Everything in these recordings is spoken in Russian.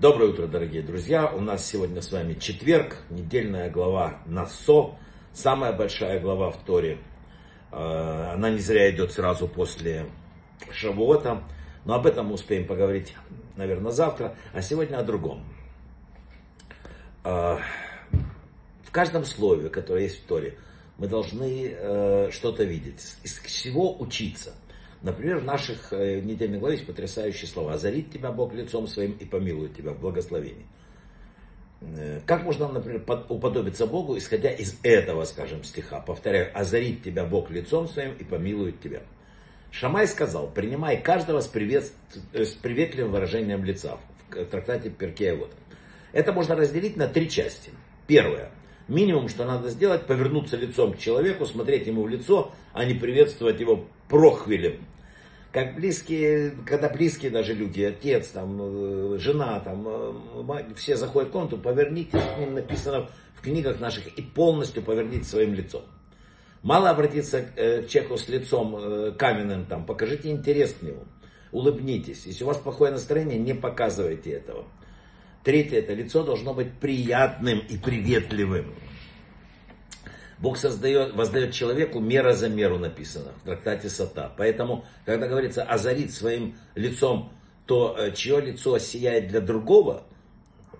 Доброе утро, дорогие друзья. У нас сегодня с вами четверг, недельная глава Насо, самая большая глава в Торе. Э, она не зря идет сразу после Шавуота, но об этом мы успеем поговорить, наверное, завтра, а сегодня о другом. Э, в каждом слове, которое есть в Торе, мы должны э, что-то видеть, из всего учиться – Например, в наших э, недельных главе есть потрясающие слова. «Озарит тебя Бог лицом своим и помилует тебя в благословении». Э, как можно, например, уподобиться Богу, исходя из этого, скажем, стиха? Повторяю, «Озарит тебя Бог лицом своим и помилует тебя». Шамай сказал, принимай каждого с, привет, с приветливым выражением лица в трактате Перкея вот. Это можно разделить на три части. Первое. Минимум, что надо сделать, повернуться лицом к человеку, смотреть ему в лицо, а не приветствовать его прохвилем. Как близкие, когда близкие даже люди, отец, там, э, жена, там, э, все заходят в комнату, поверните, к ним написано в книгах наших, и полностью поверните своим лицом. Мало обратиться э, к человеку с лицом каменным, там, покажите интерес к нему, улыбнитесь. Если у вас плохое настроение, не показывайте этого. Третье, это лицо должно быть приятным и приветливым. Бог создает, воздает человеку мера за меру написано в трактате Сата. Поэтому, когда говорится озарить своим лицом, то э, чье лицо сияет для другого,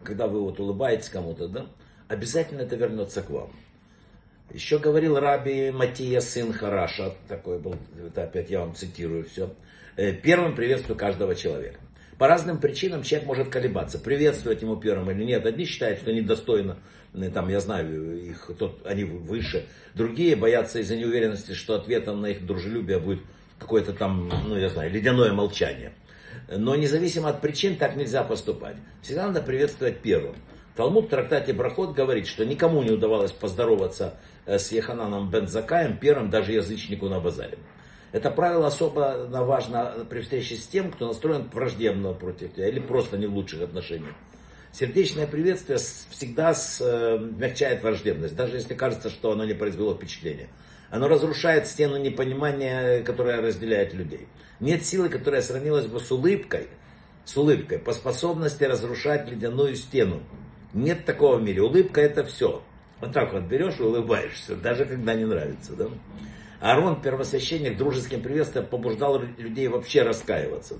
когда вы вот улыбаетесь кому-то, да, обязательно это вернется к вам. Еще говорил раби Матия, сын Хараша, такой был, это опять я вам цитирую все, «Э, первым приветствую каждого человека. По разным причинам человек может колебаться, приветствовать ему первым или нет. Одни считают, что недостойно, там, я знаю, их, тот, они выше. Другие боятся из-за неуверенности, что ответом на их дружелюбие будет какое-то там, ну, я знаю, ледяное молчание. Но независимо от причин так нельзя поступать. Всегда надо приветствовать первым. Талмуд в трактате Брахот говорит, что никому не удавалось поздороваться э, с Ехананом Бензакаем первым, даже язычнику на базаре. Это правило особо важно при встрече с тем, кто настроен враждебно против тебя или просто не в лучших отношениях. Сердечное приветствие всегда смягчает враждебность, даже если кажется, что оно не произвело впечатления. Оно разрушает стену непонимания, которая разделяет людей. Нет силы, которая сравнилась бы с улыбкой, с улыбкой, по способности разрушать ледяную стену. Нет такого в мире. Улыбка это все. Вот так вот берешь и улыбаешься, даже когда не нравится. Да? Аарон, первосвященник, дружеским приветствием побуждал людей вообще раскаиваться.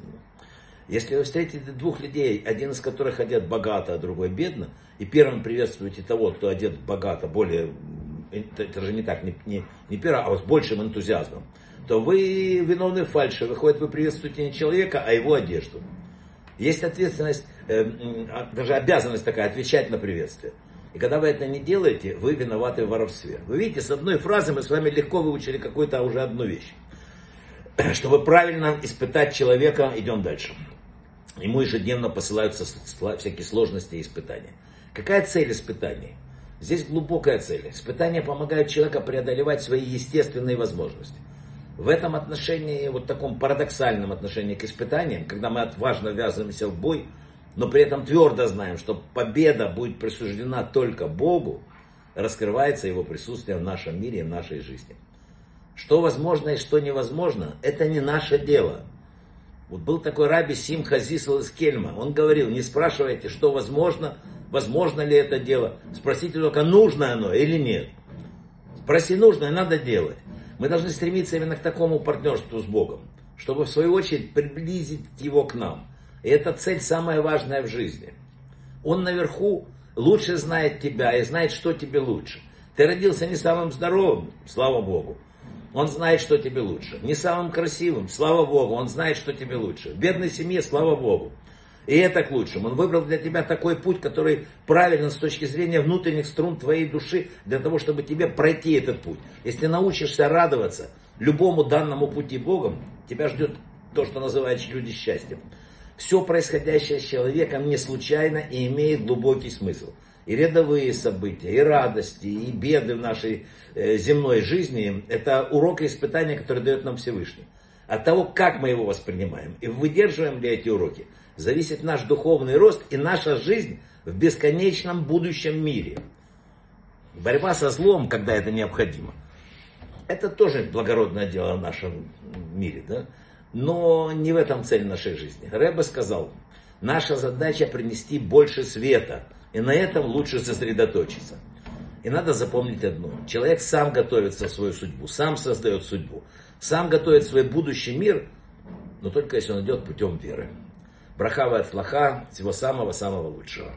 Если вы встретите двух людей, один из которых одет богато, а другой бедно, и первым приветствуете того, кто одет богато, более, это же не так, не, не, не первым, а с большим энтузиазмом, то вы виновны в фальше. Выходит, вы приветствуете не человека, а его одежду. Есть ответственность, э, а, даже обязанность такая, отвечать на приветствие. И когда вы это не делаете, вы виноваты в воровстве. Вы видите, с одной фразы мы с вами легко выучили какую-то уже одну вещь. Чтобы правильно испытать человека, идем дальше. Ему ежедневно посылаются всякие сложности и испытания. Какая цель испытаний? Здесь глубокая цель. Испытания помогают человеку преодолевать свои естественные возможности. В этом отношении, вот таком парадоксальном отношении к испытаниям, когда мы отважно ввязываемся в бой, но при этом твердо знаем, что победа будет присуждена только Богу, раскрывается Его присутствие в нашем мире и в нашей жизни. Что возможно и что невозможно, это не наше дело. Вот был такой раби Сим Хазисл из Кельма. Он говорил, не спрашивайте, что возможно, возможно ли это дело. Спросите только, нужно оно или нет. Спроси, нужно, и надо делать. Мы должны стремиться именно к такому партнерству с Богом, чтобы в свою очередь приблизить его к нам. И эта цель самая важная в жизни. Он наверху лучше знает тебя и знает, что тебе лучше. Ты родился не самым здоровым, слава Богу. Он знает, что тебе лучше. Не самым красивым, слава Богу, он знает, что тебе лучше. В бедной семье, слава Богу. И это к лучшему. Он выбрал для тебя такой путь, который правилен с точки зрения внутренних струн твоей души, для того, чтобы тебе пройти этот путь. Если научишься радоваться любому данному пути Богом, тебя ждет то, что называют люди счастьем. Все происходящее с человеком не случайно и имеет глубокий смысл. И рядовые события, и радости, и беды в нашей э, земной жизни – это урок и испытания, которые дает нам Всевышний. От того, как мы его воспринимаем и выдерживаем ли эти уроки, зависит наш духовный рост и наша жизнь в бесконечном будущем мире. Борьба со злом, когда это необходимо, это тоже благородное дело в нашем мире. Да? Но не в этом цель нашей жизни. Рэбе сказал, Наша задача принести больше света. И на этом лучше сосредоточиться. И надо запомнить одно. Человек сам готовится в свою судьбу, сам создает судьбу, сам готовит свой будущий мир, но только если он идет путем веры. Брахава от флаха, всего самого-самого лучшего.